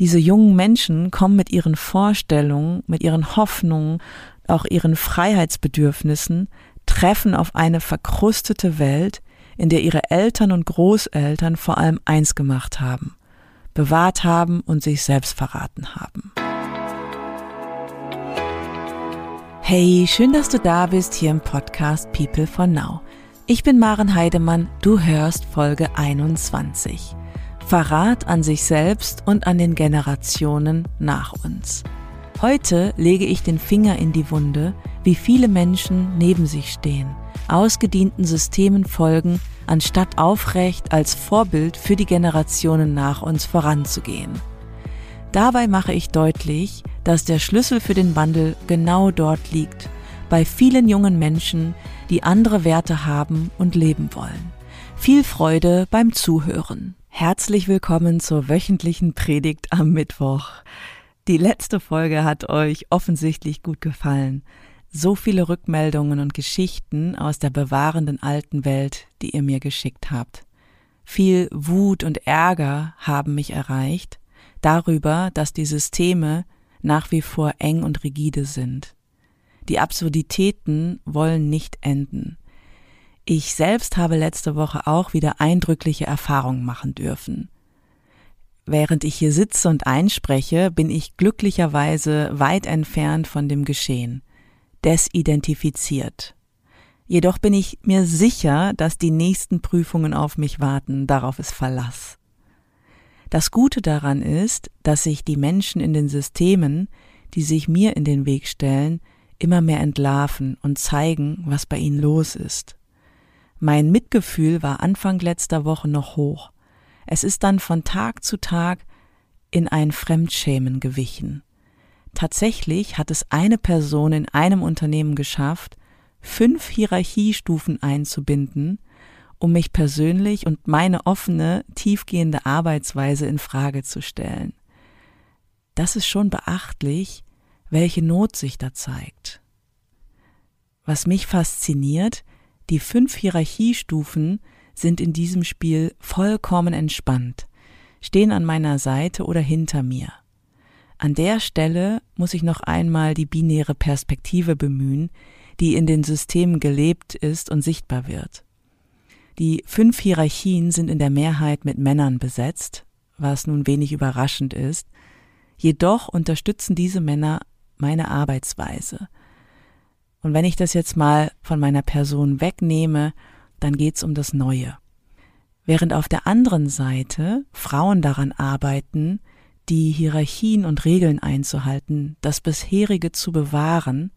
Diese jungen Menschen kommen mit ihren Vorstellungen, mit ihren Hoffnungen, auch ihren Freiheitsbedürfnissen, treffen auf eine verkrustete Welt, in der ihre Eltern und Großeltern vor allem eins gemacht haben, bewahrt haben und sich selbst verraten haben. Hey, schön, dass du da bist hier im Podcast People for Now. Ich bin Maren Heidemann, du hörst Folge 21. Verrat an sich selbst und an den Generationen nach uns. Heute lege ich den Finger in die Wunde, wie viele Menschen neben sich stehen, ausgedienten Systemen folgen, anstatt aufrecht als Vorbild für die Generationen nach uns voranzugehen. Dabei mache ich deutlich, dass der Schlüssel für den Wandel genau dort liegt, bei vielen jungen Menschen, die andere Werte haben und leben wollen. Viel Freude beim Zuhören. Herzlich willkommen zur wöchentlichen Predigt am Mittwoch. Die letzte Folge hat euch offensichtlich gut gefallen. So viele Rückmeldungen und Geschichten aus der bewahrenden alten Welt, die ihr mir geschickt habt. Viel Wut und Ärger haben mich erreicht darüber, dass die Systeme nach wie vor eng und rigide sind. Die Absurditäten wollen nicht enden. Ich selbst habe letzte Woche auch wieder eindrückliche Erfahrungen machen dürfen. Während ich hier sitze und einspreche, bin ich glücklicherweise weit entfernt von dem Geschehen, desidentifiziert. Jedoch bin ich mir sicher, dass die nächsten Prüfungen auf mich warten, darauf ist Verlass. Das Gute daran ist, dass sich die Menschen in den Systemen, die sich mir in den Weg stellen, immer mehr entlarven und zeigen, was bei ihnen los ist. Mein Mitgefühl war Anfang letzter Woche noch hoch. Es ist dann von Tag zu Tag in ein Fremdschämen gewichen. Tatsächlich hat es eine Person in einem Unternehmen geschafft, fünf Hierarchiestufen einzubinden, um mich persönlich und meine offene, tiefgehende Arbeitsweise in Frage zu stellen. Das ist schon beachtlich, welche Not sich da zeigt. Was mich fasziniert, die fünf Hierarchiestufen sind in diesem Spiel vollkommen entspannt, stehen an meiner Seite oder hinter mir. An der Stelle muss ich noch einmal die binäre Perspektive bemühen, die in den Systemen gelebt ist und sichtbar wird. Die fünf Hierarchien sind in der Mehrheit mit Männern besetzt, was nun wenig überraschend ist, jedoch unterstützen diese Männer meine Arbeitsweise – und wenn ich das jetzt mal von meiner Person wegnehme, dann geht's um das Neue. Während auf der anderen Seite Frauen daran arbeiten, die Hierarchien und Regeln einzuhalten, das bisherige zu bewahren,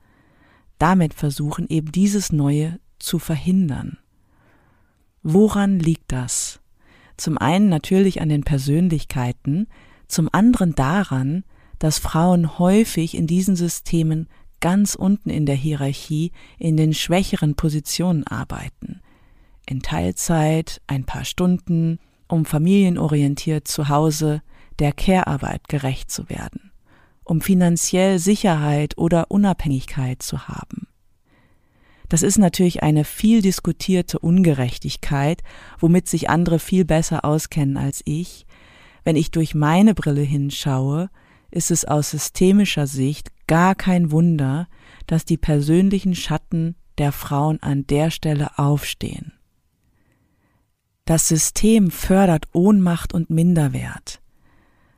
damit versuchen eben dieses Neue zu verhindern. Woran liegt das? Zum einen natürlich an den Persönlichkeiten, zum anderen daran, dass Frauen häufig in diesen Systemen ganz unten in der Hierarchie in den schwächeren Positionen arbeiten. In Teilzeit, ein paar Stunden, um familienorientiert zu Hause der Care-Arbeit gerecht zu werden, um finanziell Sicherheit oder Unabhängigkeit zu haben. Das ist natürlich eine viel diskutierte Ungerechtigkeit, womit sich andere viel besser auskennen als ich. Wenn ich durch meine Brille hinschaue, ist es aus systemischer Sicht gar kein Wunder, dass die persönlichen Schatten der Frauen an der Stelle aufstehen. Das System fördert Ohnmacht und Minderwert.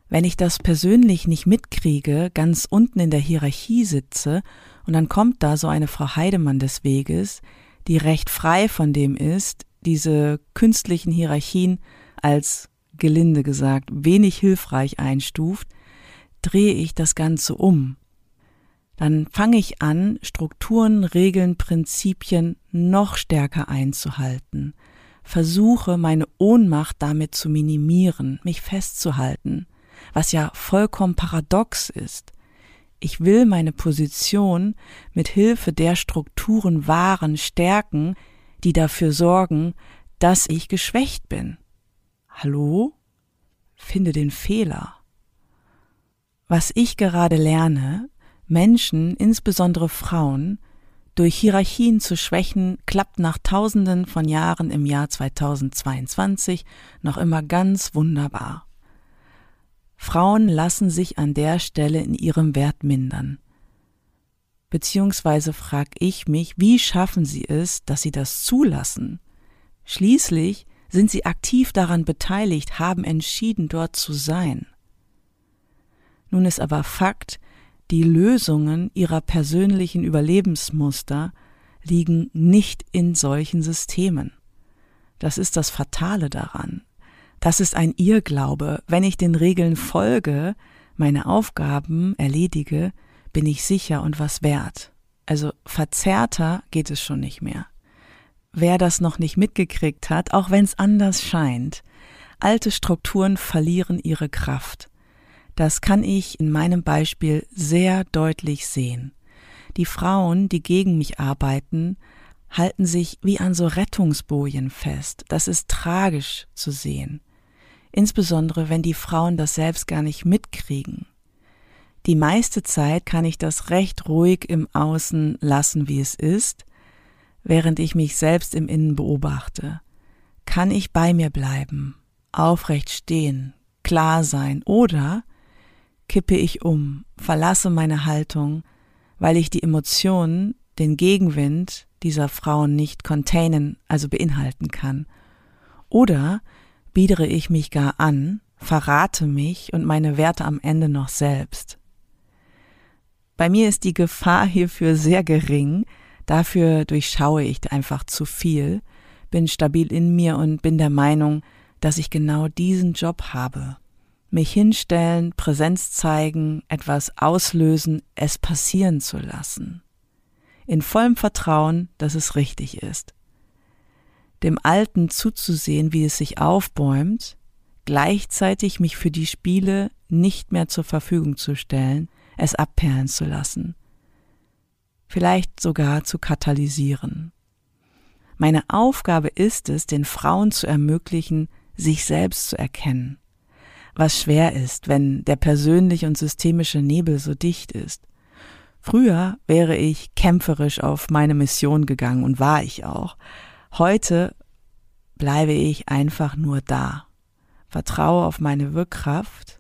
Wenn ich das persönlich nicht mitkriege, ganz unten in der Hierarchie sitze, und dann kommt da so eine Frau Heidemann des Weges, die recht frei von dem ist, diese künstlichen Hierarchien als gelinde gesagt wenig hilfreich einstuft, drehe ich das Ganze um. Dann fange ich an, Strukturen, Regeln, Prinzipien noch stärker einzuhalten, versuche meine Ohnmacht damit zu minimieren, mich festzuhalten, was ja vollkommen paradox ist. Ich will meine Position mit Hilfe der Strukturen wahren, stärken, die dafür sorgen, dass ich geschwächt bin. Hallo? Finde den Fehler. Was ich gerade lerne, Menschen, insbesondere Frauen, durch Hierarchien zu schwächen, klappt nach Tausenden von Jahren im Jahr 2022 noch immer ganz wunderbar. Frauen lassen sich an der Stelle in ihrem Wert mindern. Beziehungsweise frag ich mich, wie schaffen sie es, dass sie das zulassen? Schließlich sind sie aktiv daran beteiligt, haben entschieden, dort zu sein. Nun ist aber Fakt, die Lösungen ihrer persönlichen Überlebensmuster liegen nicht in solchen Systemen. Das ist das Fatale daran. Das ist ein Irrglaube. Wenn ich den Regeln folge, meine Aufgaben erledige, bin ich sicher und was wert. Also verzerrter geht es schon nicht mehr. Wer das noch nicht mitgekriegt hat, auch wenn es anders scheint, alte Strukturen verlieren ihre Kraft. Das kann ich in meinem Beispiel sehr deutlich sehen. Die Frauen, die gegen mich arbeiten, halten sich wie an so Rettungsbojen fest. Das ist tragisch zu sehen. Insbesondere wenn die Frauen das selbst gar nicht mitkriegen. Die meiste Zeit kann ich das recht ruhig im Außen lassen, wie es ist, während ich mich selbst im Innen beobachte. Kann ich bei mir bleiben, aufrecht stehen, klar sein oder kippe ich um, verlasse meine Haltung, weil ich die Emotionen, den Gegenwind dieser Frauen nicht containen, also beinhalten kann. Oder biedere ich mich gar an, verrate mich und meine Werte am Ende noch selbst. Bei mir ist die Gefahr hierfür sehr gering, dafür durchschaue ich einfach zu viel, bin stabil in mir und bin der Meinung, dass ich genau diesen Job habe. Mich hinstellen, Präsenz zeigen, etwas auslösen, es passieren zu lassen. In vollem Vertrauen, dass es richtig ist. Dem Alten zuzusehen, wie es sich aufbäumt, gleichzeitig mich für die Spiele nicht mehr zur Verfügung zu stellen, es abperlen zu lassen, vielleicht sogar zu katalysieren. Meine Aufgabe ist es, den Frauen zu ermöglichen, sich selbst zu erkennen, was schwer ist, wenn der persönliche und systemische Nebel so dicht ist. Früher wäre ich kämpferisch auf meine Mission gegangen und war ich auch. Heute bleibe ich einfach nur da, vertraue auf meine Wirkkraft.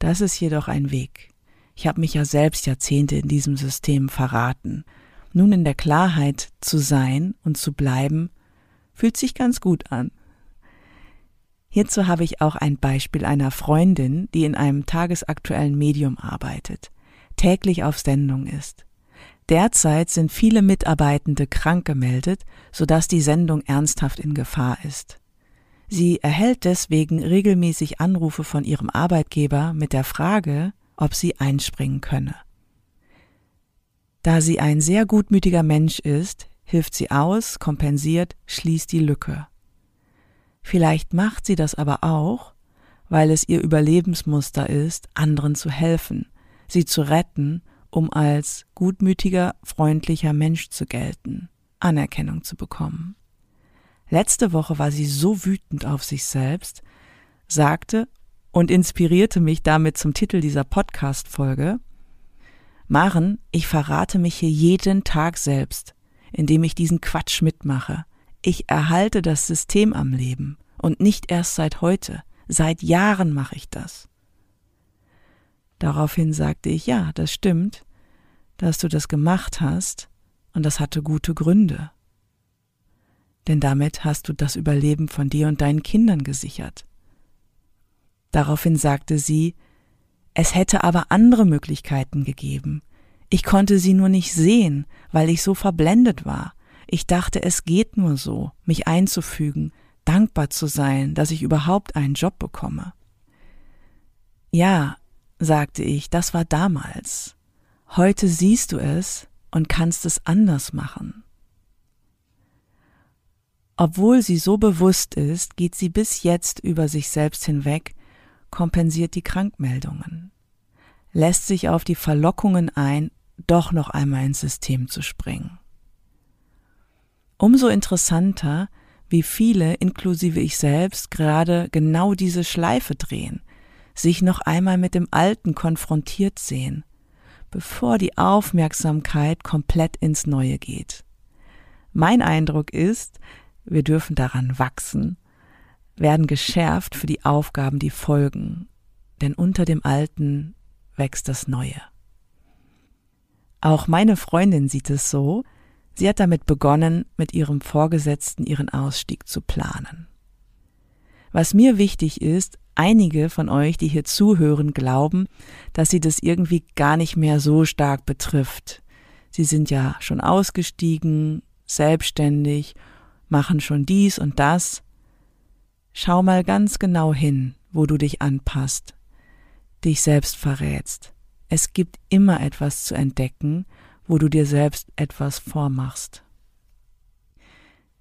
Das ist jedoch ein Weg. Ich habe mich ja selbst Jahrzehnte in diesem System verraten. Nun in der Klarheit zu sein und zu bleiben, fühlt sich ganz gut an. Hierzu habe ich auch ein Beispiel einer Freundin, die in einem tagesaktuellen Medium arbeitet, täglich auf Sendung ist. Derzeit sind viele Mitarbeitende krank gemeldet, sodass die Sendung ernsthaft in Gefahr ist. Sie erhält deswegen regelmäßig Anrufe von ihrem Arbeitgeber mit der Frage, ob sie einspringen könne. Da sie ein sehr gutmütiger Mensch ist, hilft sie aus, kompensiert, schließt die Lücke. Vielleicht macht sie das aber auch, weil es ihr Überlebensmuster ist, anderen zu helfen, sie zu retten, um als gutmütiger, freundlicher Mensch zu gelten, Anerkennung zu bekommen. Letzte Woche war sie so wütend auf sich selbst, sagte und inspirierte mich damit zum Titel dieser Podcast-Folge. Maren, ich verrate mich hier jeden Tag selbst, indem ich diesen Quatsch mitmache. Ich erhalte das System am Leben und nicht erst seit heute. Seit Jahren mache ich das. Daraufhin sagte ich, ja, das stimmt, dass du das gemacht hast und das hatte gute Gründe. Denn damit hast du das Überleben von dir und deinen Kindern gesichert. Daraufhin sagte sie, es hätte aber andere Möglichkeiten gegeben. Ich konnte sie nur nicht sehen, weil ich so verblendet war. Ich dachte, es geht nur so, mich einzufügen, dankbar zu sein, dass ich überhaupt einen Job bekomme. Ja, sagte ich, das war damals. Heute siehst du es und kannst es anders machen. Obwohl sie so bewusst ist, geht sie bis jetzt über sich selbst hinweg kompensiert die Krankmeldungen, lässt sich auf die Verlockungen ein, doch noch einmal ins System zu springen. Umso interessanter, wie viele, inklusive ich selbst, gerade genau diese Schleife drehen, sich noch einmal mit dem Alten konfrontiert sehen, bevor die Aufmerksamkeit komplett ins Neue geht. Mein Eindruck ist, wir dürfen daran wachsen werden geschärft für die Aufgaben, die folgen. denn unter dem Alten wächst das Neue. Auch meine Freundin sieht es so, sie hat damit begonnen, mit ihrem Vorgesetzten ihren Ausstieg zu planen. Was mir wichtig ist, einige von euch, die hier zuhören, glauben, dass sie das irgendwie gar nicht mehr so stark betrifft. Sie sind ja schon ausgestiegen, selbstständig, machen schon dies und das. Schau mal ganz genau hin, wo du dich anpasst, dich selbst verrätst. Es gibt immer etwas zu entdecken, wo du dir selbst etwas vormachst.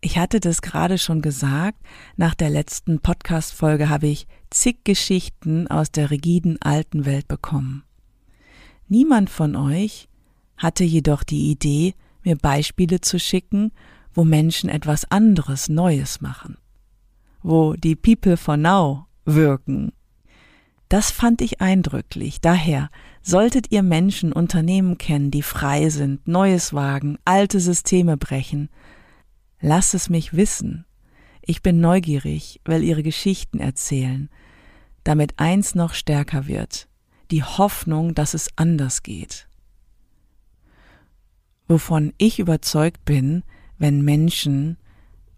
Ich hatte das gerade schon gesagt, nach der letzten Podcast-Folge habe ich zig Geschichten aus der rigiden alten Welt bekommen. Niemand von euch hatte jedoch die Idee, mir Beispiele zu schicken, wo Menschen etwas anderes Neues machen, wo die People for Now wirken. Das fand ich eindrücklich. Daher solltet ihr Menschen Unternehmen kennen, die frei sind, Neues wagen, alte Systeme brechen, Lass es mich wissen. Ich bin neugierig, weil ihre Geschichten erzählen, damit eins noch stärker wird, die Hoffnung, dass es anders geht. Wovon ich überzeugt bin, wenn Menschen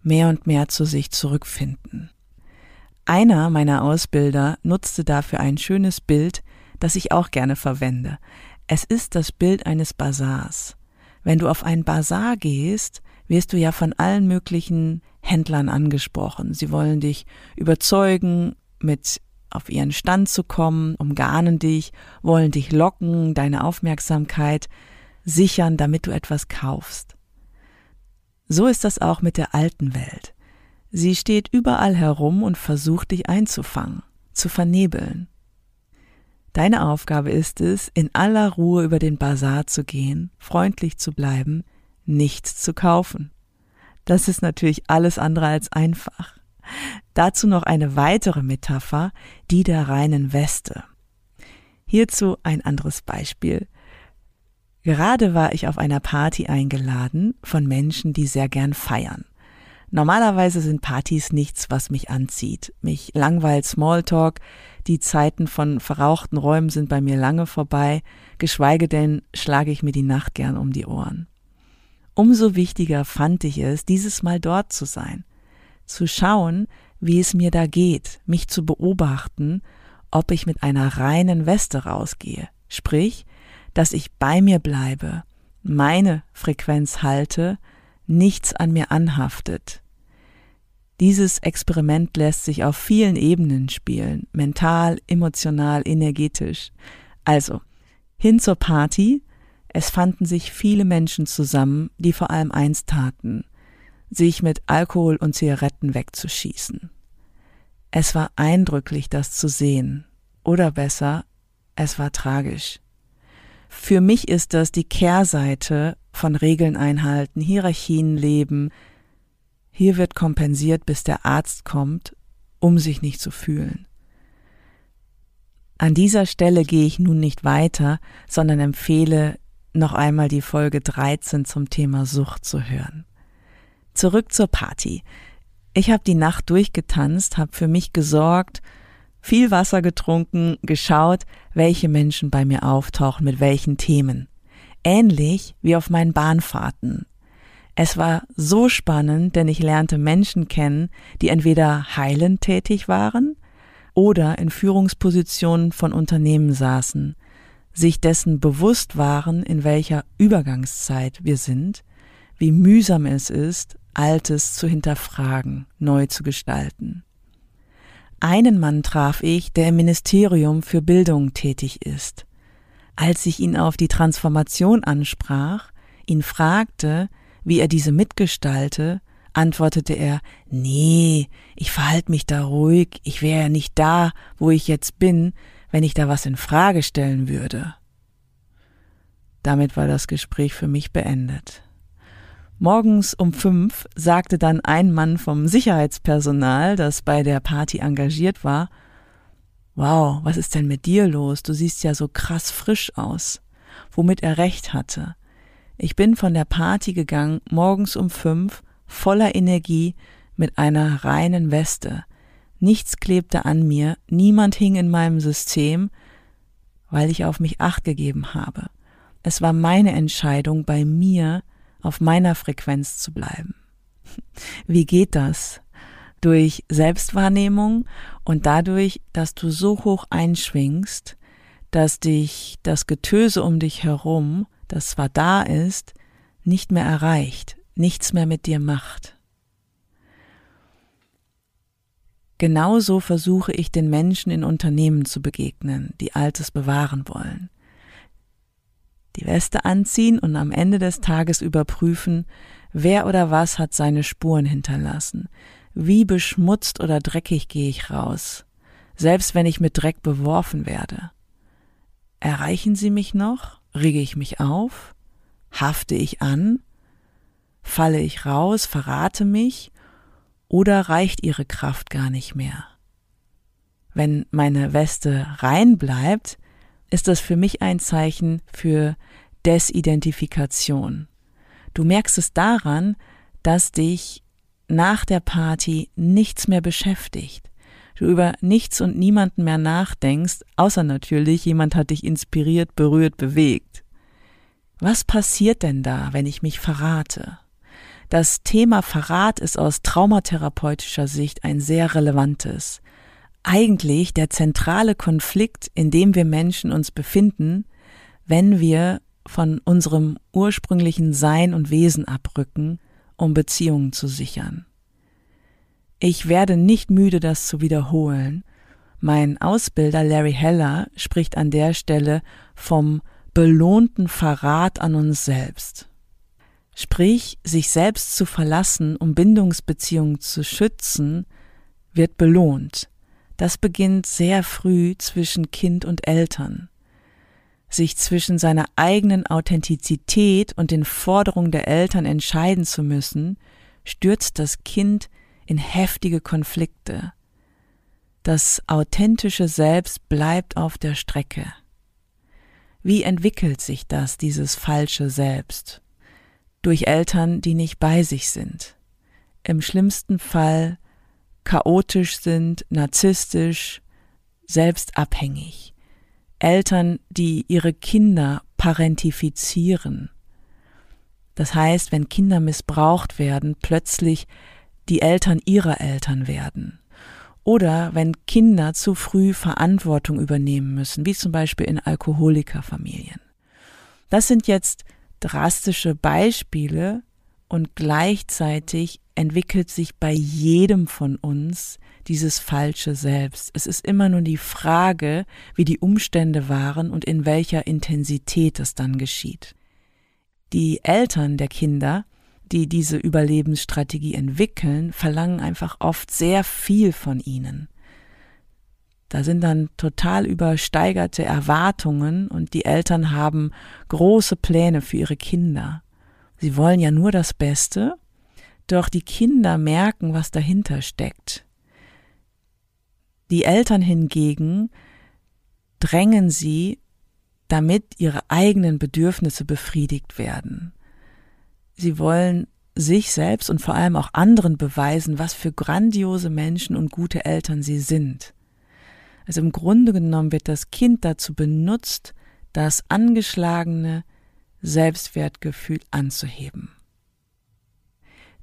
mehr und mehr zu sich zurückfinden. Einer meiner Ausbilder nutzte dafür ein schönes Bild, das ich auch gerne verwende. Es ist das Bild eines Bazars. Wenn du auf einen Bazar gehst, wirst du ja von allen möglichen Händlern angesprochen. Sie wollen dich überzeugen, mit auf ihren Stand zu kommen, umgarnen dich, wollen dich locken, deine Aufmerksamkeit sichern, damit du etwas kaufst. So ist das auch mit der alten Welt. Sie steht überall herum und versucht dich einzufangen, zu vernebeln. Deine Aufgabe ist es, in aller Ruhe über den Bazar zu gehen, freundlich zu bleiben, nichts zu kaufen. Das ist natürlich alles andere als einfach. Dazu noch eine weitere Metapher, die der reinen Weste. Hierzu ein anderes Beispiel. Gerade war ich auf einer Party eingeladen von Menschen, die sehr gern feiern. Normalerweise sind Partys nichts, was mich anzieht. Mich langweilt Smalltalk, die Zeiten von verrauchten Räumen sind bei mir lange vorbei, geschweige denn schlage ich mir die Nacht gern um die Ohren. Umso wichtiger fand ich es, dieses Mal dort zu sein, zu schauen, wie es mir da geht, mich zu beobachten, ob ich mit einer reinen Weste rausgehe, sprich, dass ich bei mir bleibe, meine Frequenz halte, nichts an mir anhaftet. Dieses Experiment lässt sich auf vielen Ebenen spielen, mental, emotional, energetisch. Also, hin zur Party, es fanden sich viele Menschen zusammen, die vor allem eins taten, sich mit Alkohol und Zigaretten wegzuschießen. Es war eindrücklich, das zu sehen. Oder besser, es war tragisch. Für mich ist das die Kehrseite von Regeln einhalten, Hierarchien leben. Hier wird kompensiert, bis der Arzt kommt, um sich nicht zu fühlen. An dieser Stelle gehe ich nun nicht weiter, sondern empfehle noch einmal die Folge 13 zum Thema Sucht zu hören. Zurück zur Party. Ich habe die Nacht durchgetanzt, habe für mich gesorgt, viel Wasser getrunken, geschaut, welche Menschen bei mir auftauchen, mit welchen Themen. Ähnlich wie auf meinen Bahnfahrten. Es war so spannend, denn ich lernte Menschen kennen, die entweder heilend tätig waren oder in Führungspositionen von Unternehmen saßen, sich dessen bewusst waren, in welcher Übergangszeit wir sind, wie mühsam es ist, Altes zu hinterfragen, neu zu gestalten. Einen Mann traf ich, der im Ministerium für Bildung tätig ist. Als ich ihn auf die Transformation ansprach, ihn fragte, wie er diese mitgestalte, antwortete er, nee, ich verhalte mich da ruhig, ich wäre ja nicht da, wo ich jetzt bin, wenn ich da was in Frage stellen würde. Damit war das Gespräch für mich beendet. Morgens um fünf sagte dann ein Mann vom Sicherheitspersonal, das bei der Party engagiert war, Wow, was ist denn mit dir los? Du siehst ja so krass frisch aus. Womit er recht hatte. Ich bin von der Party gegangen, morgens um fünf, voller Energie, mit einer reinen Weste. Nichts klebte an mir, niemand hing in meinem System, weil ich auf mich acht gegeben habe. Es war meine Entscheidung, bei mir auf meiner Frequenz zu bleiben. Wie geht das? Durch Selbstwahrnehmung und dadurch, dass du so hoch einschwingst, dass dich das Getöse um dich herum, das zwar da ist, nicht mehr erreicht, nichts mehr mit dir macht. Genauso versuche ich den Menschen in Unternehmen zu begegnen, die Altes bewahren wollen. Die Weste anziehen und am Ende des Tages überprüfen, wer oder was hat seine Spuren hinterlassen, wie beschmutzt oder dreckig gehe ich raus, selbst wenn ich mit Dreck beworfen werde. Erreichen sie mich noch? Rege ich mich auf? Hafte ich an? Falle ich raus, verrate mich oder reicht ihre Kraft gar nicht mehr? Wenn meine Weste rein bleibt, ist das für mich ein Zeichen für Desidentifikation. Du merkst es daran, dass dich nach der Party nichts mehr beschäftigt. Du über nichts und niemanden mehr nachdenkst, außer natürlich, jemand hat dich inspiriert, berührt, bewegt. Was passiert denn da, wenn ich mich verrate? Das Thema Verrat ist aus traumatherapeutischer Sicht ein sehr relevantes. Eigentlich der zentrale Konflikt, in dem wir Menschen uns befinden, wenn wir von unserem ursprünglichen Sein und Wesen abrücken, um Beziehungen zu sichern. Ich werde nicht müde, das zu wiederholen. Mein Ausbilder Larry Heller spricht an der Stelle vom belohnten Verrat an uns selbst. Sprich, sich selbst zu verlassen, um Bindungsbeziehungen zu schützen, wird belohnt. Das beginnt sehr früh zwischen Kind und Eltern. Sich zwischen seiner eigenen Authentizität und den Forderungen der Eltern entscheiden zu müssen, stürzt das Kind in heftige Konflikte. Das authentische Selbst bleibt auf der Strecke. Wie entwickelt sich das, dieses falsche Selbst? durch Eltern, die nicht bei sich sind. Im schlimmsten Fall chaotisch sind, narzisstisch, selbstabhängig. Eltern, die ihre Kinder parentifizieren. Das heißt, wenn Kinder missbraucht werden, plötzlich die Eltern ihrer Eltern werden. Oder wenn Kinder zu früh Verantwortung übernehmen müssen, wie zum Beispiel in Alkoholikerfamilien. Das sind jetzt drastische Beispiele und gleichzeitig entwickelt sich bei jedem von uns dieses falsche Selbst. Es ist immer nur die Frage, wie die Umstände waren und in welcher Intensität es dann geschieht. Die Eltern der Kinder, die diese Überlebensstrategie entwickeln, verlangen einfach oft sehr viel von ihnen. Da sind dann total übersteigerte Erwartungen und die Eltern haben große Pläne für ihre Kinder. Sie wollen ja nur das Beste, doch die Kinder merken, was dahinter steckt. Die Eltern hingegen drängen sie, damit ihre eigenen Bedürfnisse befriedigt werden. Sie wollen sich selbst und vor allem auch anderen beweisen, was für grandiose Menschen und gute Eltern sie sind. Also im Grunde genommen wird das Kind dazu benutzt, das angeschlagene Selbstwertgefühl anzuheben.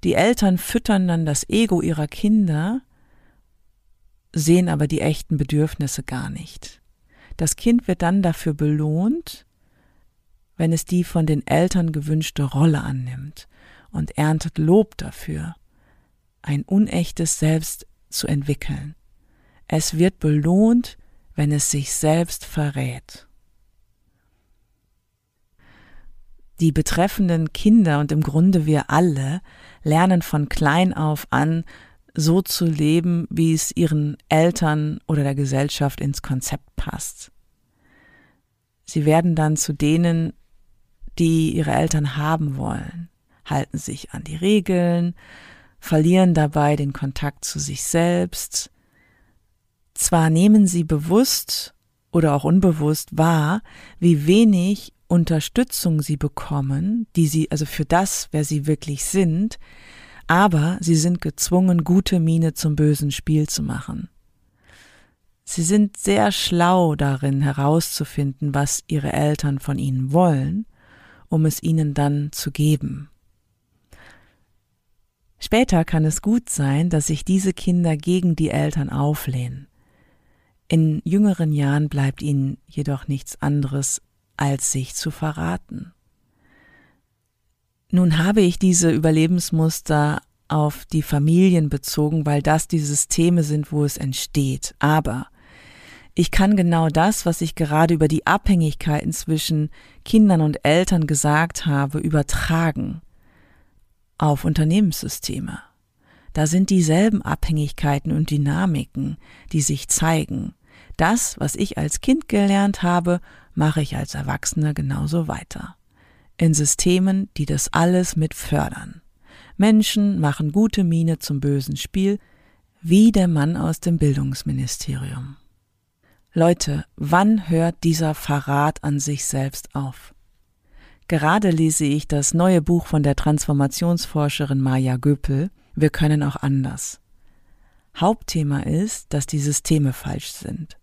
Die Eltern füttern dann das Ego ihrer Kinder, sehen aber die echten Bedürfnisse gar nicht. Das Kind wird dann dafür belohnt, wenn es die von den Eltern gewünschte Rolle annimmt und erntet Lob dafür, ein unechtes Selbst zu entwickeln. Es wird belohnt, wenn es sich selbst verrät. Die betreffenden Kinder und im Grunde wir alle lernen von klein auf an, so zu leben, wie es ihren Eltern oder der Gesellschaft ins Konzept passt. Sie werden dann zu denen, die ihre Eltern haben wollen, halten sich an die Regeln, verlieren dabei den Kontakt zu sich selbst, zwar nehmen sie bewusst oder auch unbewusst wahr, wie wenig Unterstützung sie bekommen, die sie, also für das, wer sie wirklich sind, aber sie sind gezwungen, gute Miene zum bösen Spiel zu machen. Sie sind sehr schlau darin herauszufinden, was ihre Eltern von ihnen wollen, um es ihnen dann zu geben. Später kann es gut sein, dass sich diese Kinder gegen die Eltern auflehnen. In jüngeren Jahren bleibt ihnen jedoch nichts anderes, als sich zu verraten. Nun habe ich diese Überlebensmuster auf die Familien bezogen, weil das die Systeme sind, wo es entsteht. Aber ich kann genau das, was ich gerade über die Abhängigkeiten zwischen Kindern und Eltern gesagt habe, übertragen auf Unternehmenssysteme. Da sind dieselben Abhängigkeiten und Dynamiken, die sich zeigen. Das, was ich als Kind gelernt habe, mache ich als Erwachsener genauso weiter. In Systemen, die das alles mit fördern. Menschen machen gute Miene zum bösen Spiel, wie der Mann aus dem Bildungsministerium. Leute, wann hört dieser Verrat an sich selbst auf? Gerade lese ich das neue Buch von der Transformationsforscherin Maja Göpel, Wir können auch anders. Hauptthema ist, dass die Systeme falsch sind.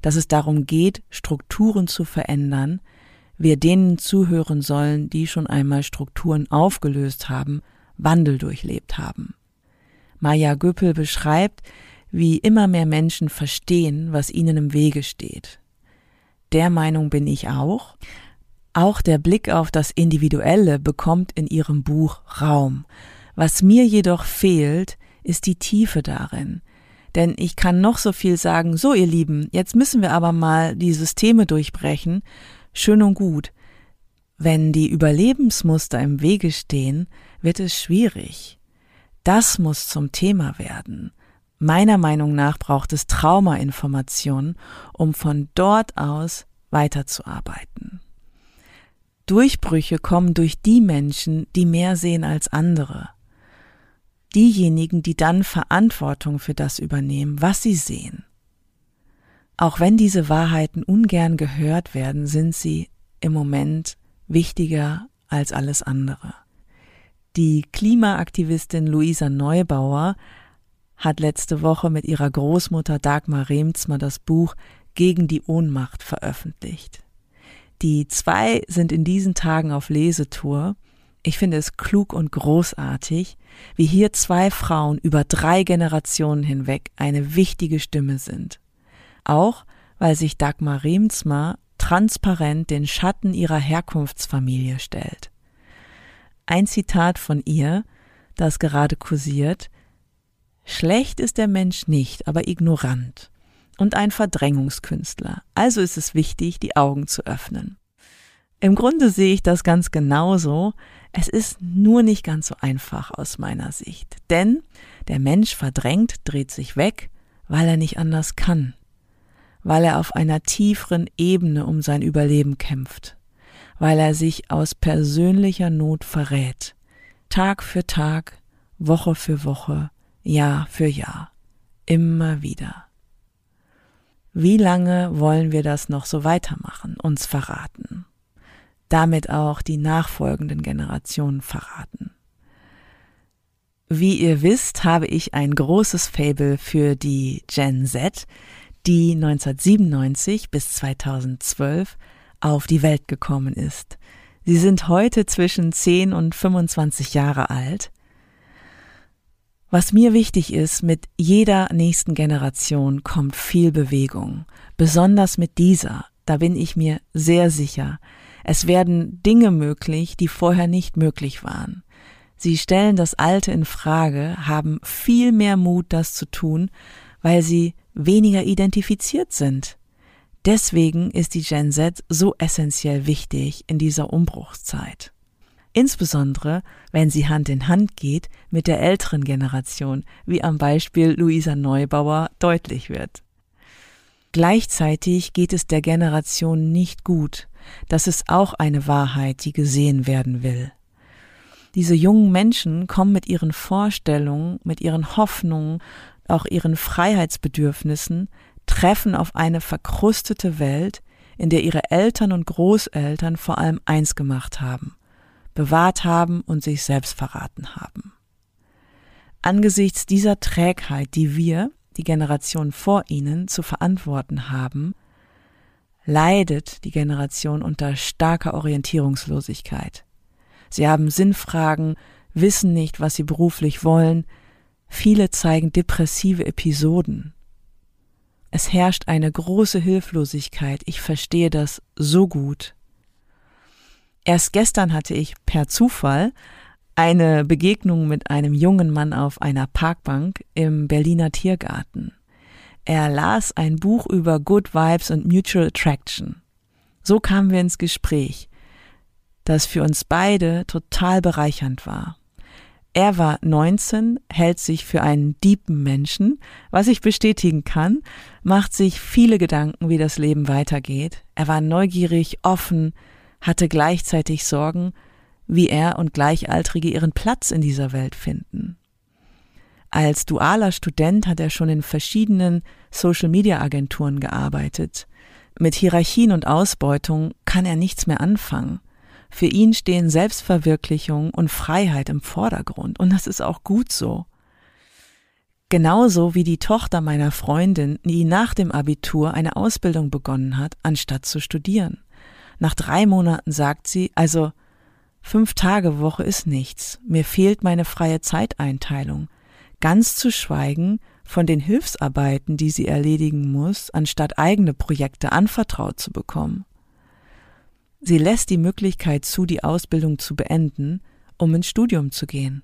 Dass es darum geht, Strukturen zu verändern, wir denen zuhören sollen, die schon einmal Strukturen aufgelöst haben, Wandel durchlebt haben. Maja Göpel beschreibt, wie immer mehr Menschen verstehen, was ihnen im Wege steht. Der Meinung bin ich auch, auch der Blick auf das Individuelle bekommt in ihrem Buch Raum. Was mir jedoch fehlt, ist die Tiefe darin. Denn ich kann noch so viel sagen, so ihr Lieben, jetzt müssen wir aber mal die Systeme durchbrechen, schön und gut. Wenn die Überlebensmuster im Wege stehen, wird es schwierig. Das muss zum Thema werden. Meiner Meinung nach braucht es Traumainformationen, um von dort aus weiterzuarbeiten. Durchbrüche kommen durch die Menschen, die mehr sehen als andere. Diejenigen, die dann Verantwortung für das übernehmen, was sie sehen. Auch wenn diese Wahrheiten ungern gehört werden, sind sie im Moment wichtiger als alles andere. Die Klimaaktivistin Luisa Neubauer hat letzte Woche mit ihrer Großmutter Dagmar Remzmer das Buch Gegen die Ohnmacht veröffentlicht. Die zwei sind in diesen Tagen auf Lesetour. Ich finde es klug und großartig, wie hier zwei Frauen über drei Generationen hinweg eine wichtige Stimme sind. Auch weil sich Dagmar Remsmar transparent den Schatten ihrer Herkunftsfamilie stellt. Ein Zitat von ihr, das gerade kursiert, Schlecht ist der Mensch nicht, aber ignorant und ein Verdrängungskünstler. Also ist es wichtig, die Augen zu öffnen. Im Grunde sehe ich das ganz genauso. Es ist nur nicht ganz so einfach aus meiner Sicht. Denn der Mensch verdrängt, dreht sich weg, weil er nicht anders kann. Weil er auf einer tieferen Ebene um sein Überleben kämpft. Weil er sich aus persönlicher Not verrät. Tag für Tag, Woche für Woche, Jahr für Jahr. Immer wieder. Wie lange wollen wir das noch so weitermachen, uns verraten? Damit auch die nachfolgenden Generationen verraten. Wie ihr wisst, habe ich ein großes Fable für die Gen Z, die 1997 bis 2012 auf die Welt gekommen ist. Sie sind heute zwischen 10 und 25 Jahre alt was mir wichtig ist, mit jeder nächsten Generation kommt viel Bewegung. Besonders mit dieser, da bin ich mir sehr sicher. Es werden Dinge möglich, die vorher nicht möglich waren. Sie stellen das Alte in Frage, haben viel mehr Mut, das zu tun, weil sie weniger identifiziert sind. Deswegen ist die Gen Z so essentiell wichtig in dieser Umbruchszeit insbesondere wenn sie Hand in Hand geht mit der älteren Generation, wie am Beispiel Luisa Neubauer deutlich wird. Gleichzeitig geht es der Generation nicht gut. Das ist auch eine Wahrheit, die gesehen werden will. Diese jungen Menschen kommen mit ihren Vorstellungen, mit ihren Hoffnungen, auch ihren Freiheitsbedürfnissen, treffen auf eine verkrustete Welt, in der ihre Eltern und Großeltern vor allem eins gemacht haben, bewahrt haben und sich selbst verraten haben. Angesichts dieser Trägheit, die wir, die Generation vor ihnen, zu verantworten haben, leidet die Generation unter starker Orientierungslosigkeit. Sie haben Sinnfragen, wissen nicht, was sie beruflich wollen, viele zeigen depressive Episoden. Es herrscht eine große Hilflosigkeit, ich verstehe das so gut. Erst gestern hatte ich per Zufall eine Begegnung mit einem jungen Mann auf einer Parkbank im Berliner Tiergarten. Er las ein Buch über Good Vibes und Mutual Attraction. So kamen wir ins Gespräch, das für uns beide total bereichernd war. Er war 19, hält sich für einen deepen Menschen, was ich bestätigen kann, macht sich viele Gedanken, wie das Leben weitergeht. Er war neugierig, offen, hatte gleichzeitig Sorgen, wie er und Gleichaltrige ihren Platz in dieser Welt finden. Als dualer Student hat er schon in verschiedenen Social-Media-Agenturen gearbeitet. Mit Hierarchien und Ausbeutung kann er nichts mehr anfangen. Für ihn stehen Selbstverwirklichung und Freiheit im Vordergrund, und das ist auch gut so. Genauso wie die Tochter meiner Freundin, die nach dem Abitur eine Ausbildung begonnen hat, anstatt zu studieren. Nach drei Monaten sagt sie, also fünf Tage Woche ist nichts, mir fehlt meine freie Zeiteinteilung ganz zu schweigen von den Hilfsarbeiten, die sie erledigen muss, anstatt eigene Projekte anvertraut zu bekommen. Sie lässt die Möglichkeit zu, die Ausbildung zu beenden, um ins Studium zu gehen.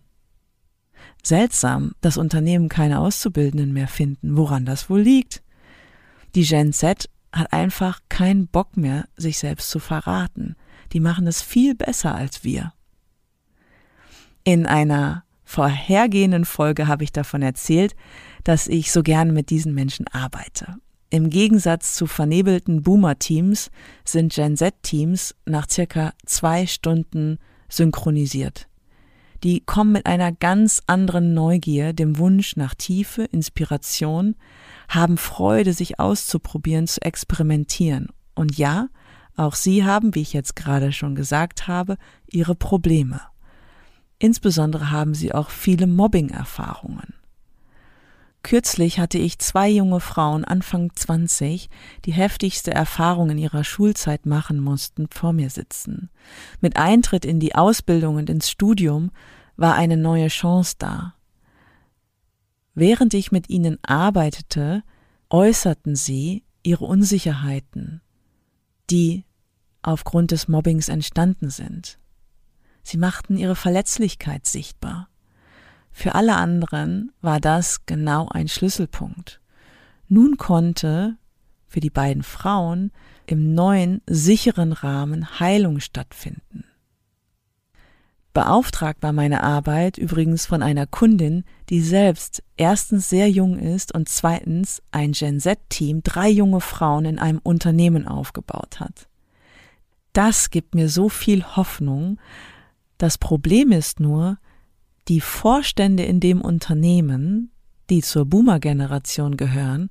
Seltsam, dass Unternehmen keine Auszubildenden mehr finden, woran das wohl liegt. Die Gen Z hat einfach keinen Bock mehr, sich selbst zu verraten. Die machen es viel besser als wir. In einer vorhergehenden Folge habe ich davon erzählt, dass ich so gern mit diesen Menschen arbeite. Im Gegensatz zu vernebelten Boomer-Teams sind Gen Z-Teams nach circa zwei Stunden synchronisiert. Die kommen mit einer ganz anderen Neugier, dem Wunsch nach Tiefe, Inspiration, haben Freude, sich auszuprobieren, zu experimentieren. Und ja, auch sie haben, wie ich jetzt gerade schon gesagt habe, ihre Probleme. Insbesondere haben sie auch viele Mobbing-Erfahrungen. Kürzlich hatte ich zwei junge Frauen Anfang 20, die heftigste Erfahrung in ihrer Schulzeit machen mussten, vor mir sitzen. Mit Eintritt in die Ausbildung und ins Studium war eine neue Chance da. Während ich mit ihnen arbeitete, äußerten sie ihre Unsicherheiten, die aufgrund des Mobbings entstanden sind. Sie machten ihre Verletzlichkeit sichtbar. Für alle anderen war das genau ein Schlüsselpunkt. Nun konnte für die beiden Frauen im neuen, sicheren Rahmen Heilung stattfinden. Beauftragt war meine Arbeit übrigens von einer Kundin, die selbst erstens sehr jung ist und zweitens ein Gen Z-Team drei junge Frauen in einem Unternehmen aufgebaut hat. Das gibt mir so viel Hoffnung, das Problem ist nur, die Vorstände in dem Unternehmen, die zur Boomer-Generation gehören,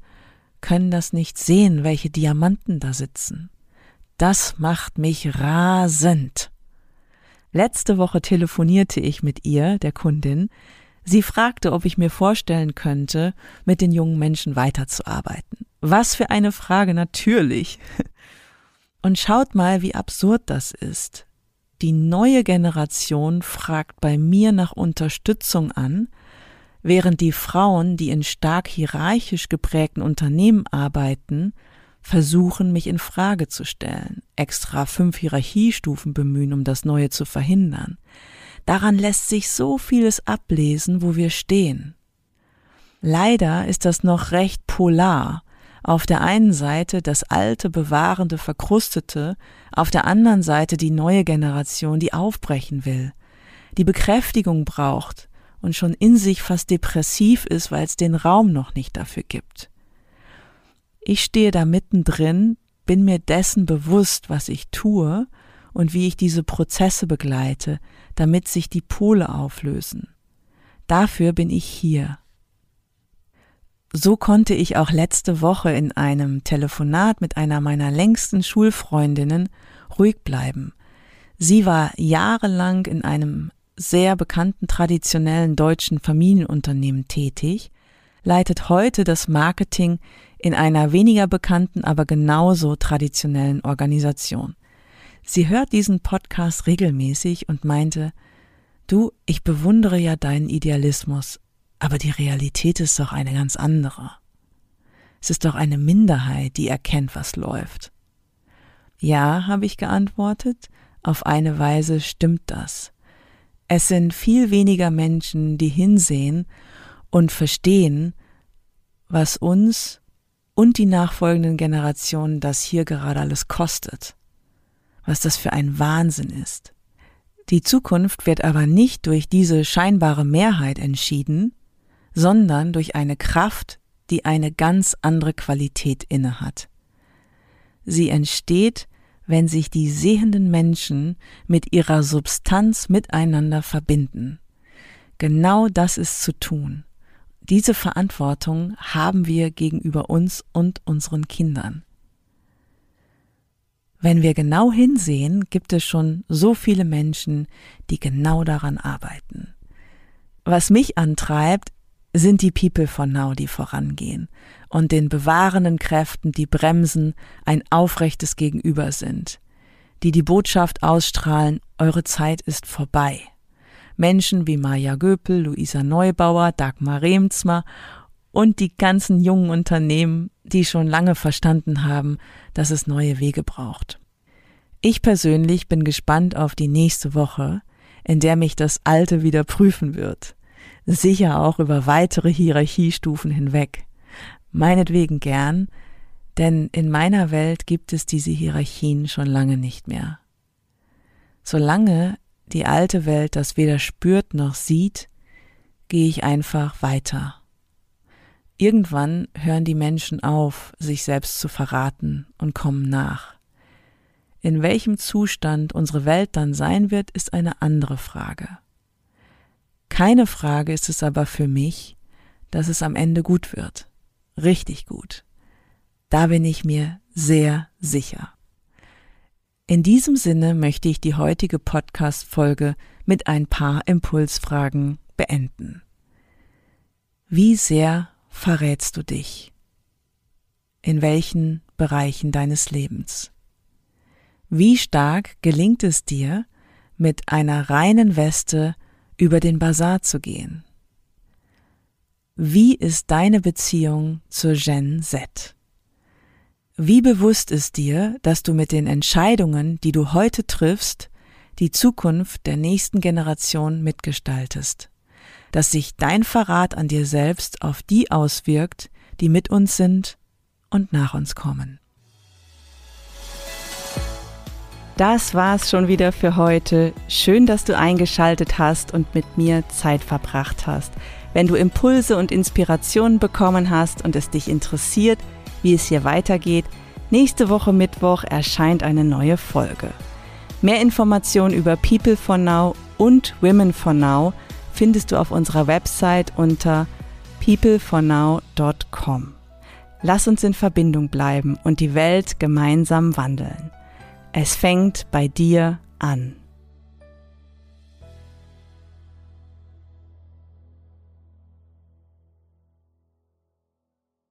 können das nicht sehen, welche Diamanten da sitzen. Das macht mich rasend. Letzte Woche telefonierte ich mit ihr, der Kundin. Sie fragte, ob ich mir vorstellen könnte, mit den jungen Menschen weiterzuarbeiten. Was für eine Frage, natürlich. Und schaut mal, wie absurd das ist die neue Generation fragt bei mir nach Unterstützung an, während die Frauen, die in stark hierarchisch geprägten Unternehmen arbeiten, versuchen, mich in Frage zu stellen, extra fünf Hierarchiestufen bemühen, um das Neue zu verhindern. Daran lässt sich so vieles ablesen, wo wir stehen. Leider ist das noch recht polar auf der einen Seite das alte, bewahrende, verkrustete, auf der anderen Seite die neue Generation, die aufbrechen will, die Bekräftigung braucht und schon in sich fast depressiv ist, weil es den Raum noch nicht dafür gibt. Ich stehe da mittendrin, bin mir dessen bewusst, was ich tue und wie ich diese Prozesse begleite, damit sich die Pole auflösen. Dafür bin ich hier. So konnte ich auch letzte Woche in einem Telefonat mit einer meiner längsten Schulfreundinnen ruhig bleiben. Sie war jahrelang in einem sehr bekannten traditionellen deutschen Familienunternehmen tätig, leitet heute das Marketing in einer weniger bekannten, aber genauso traditionellen Organisation. Sie hört diesen Podcast regelmäßig und meinte, du, ich bewundere ja deinen Idealismus, aber die Realität ist doch eine ganz andere. Es ist doch eine Minderheit, die erkennt, was läuft. Ja, habe ich geantwortet, auf eine Weise stimmt das. Es sind viel weniger Menschen, die hinsehen und verstehen, was uns und die nachfolgenden Generationen das hier gerade alles kostet. Was das für ein Wahnsinn ist. Die Zukunft wird aber nicht durch diese scheinbare Mehrheit entschieden, sondern durch eine Kraft, die eine ganz andere Qualität innehat. Sie entsteht, wenn sich die sehenden Menschen mit ihrer Substanz miteinander verbinden. Genau das ist zu tun. Diese Verantwortung haben wir gegenüber uns und unseren Kindern. Wenn wir genau hinsehen, gibt es schon so viele Menschen, die genau daran arbeiten. Was mich antreibt, sind die People for Now, die vorangehen und den bewahrenden Kräften, die bremsen, ein aufrechtes Gegenüber sind, die die Botschaft ausstrahlen, eure Zeit ist vorbei. Menschen wie Maja Göpel, Luisa Neubauer, Dagmar Remzmer und die ganzen jungen Unternehmen, die schon lange verstanden haben, dass es neue Wege braucht. Ich persönlich bin gespannt auf die nächste Woche, in der mich das Alte wieder prüfen wird sicher auch über weitere Hierarchiestufen hinweg. Meinetwegen gern, denn in meiner Welt gibt es diese Hierarchien schon lange nicht mehr. Solange die alte Welt das weder spürt noch sieht, gehe ich einfach weiter. Irgendwann hören die Menschen auf, sich selbst zu verraten und kommen nach. In welchem Zustand unsere Welt dann sein wird, ist eine andere Frage. Keine Frage ist es aber für mich, dass es am Ende gut wird. Richtig gut. Da bin ich mir sehr sicher. In diesem Sinne möchte ich die heutige Podcast-Folge mit ein paar Impulsfragen beenden. Wie sehr verrätst du dich? In welchen Bereichen deines Lebens? Wie stark gelingt es dir, mit einer reinen Weste über den Bazar zu gehen. Wie ist deine Beziehung zur Gen Z? Wie bewusst ist dir, dass du mit den Entscheidungen, die du heute triffst, die Zukunft der nächsten Generation mitgestaltest? Dass sich dein Verrat an dir selbst auf die auswirkt, die mit uns sind und nach uns kommen. Das war's schon wieder für heute. Schön, dass du eingeschaltet hast und mit mir Zeit verbracht hast. Wenn du Impulse und Inspirationen bekommen hast und es dich interessiert, wie es hier weitergeht, nächste Woche Mittwoch erscheint eine neue Folge. Mehr Informationen über People for Now und Women for Now findest du auf unserer Website unter peoplefornow.com. Lass uns in Verbindung bleiben und die Welt gemeinsam wandeln. Es fängt bei dir an.